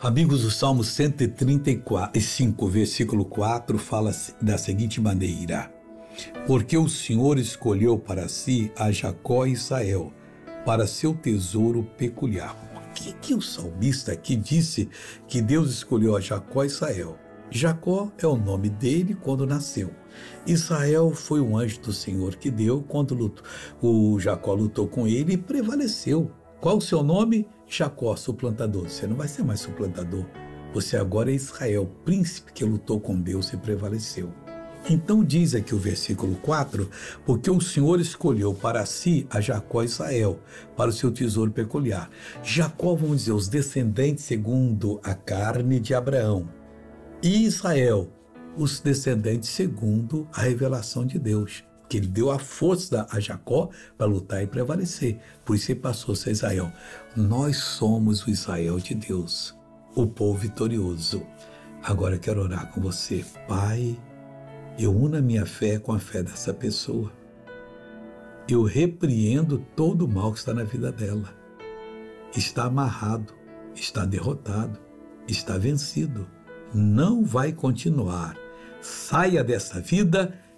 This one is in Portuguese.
Amigos, o Salmo 135, versículo 4, fala da seguinte maneira: Porque o Senhor escolheu para si a Jacó e Israel, para seu tesouro peculiar. Por que, que o salmista aqui disse que Deus escolheu a Jacó e Israel? Jacó é o nome dele quando nasceu. Israel foi um anjo do Senhor que deu quando lutou. o Jacó lutou com ele e prevaleceu. Qual o seu nome? Jacó, suplantador. Você não vai ser mais suplantador. Você agora é Israel, príncipe que lutou com Deus e prevaleceu. Então diz aqui o versículo 4: Porque o Senhor escolheu para si a Jacó e Israel, para o seu tesouro peculiar. Jacó, vamos dizer, os descendentes segundo a carne de Abraão. E Israel, os descendentes segundo a revelação de Deus que ele deu a força a Jacó para lutar e prevalecer. Por isso ele passou a ser Israel. Nós somos o Israel de Deus, o povo vitorioso. Agora eu quero orar com você. Pai, eu uno a minha fé com a fé dessa pessoa. Eu repreendo todo o mal que está na vida dela. Está amarrado, está derrotado, está vencido. Não vai continuar. Saia dessa vida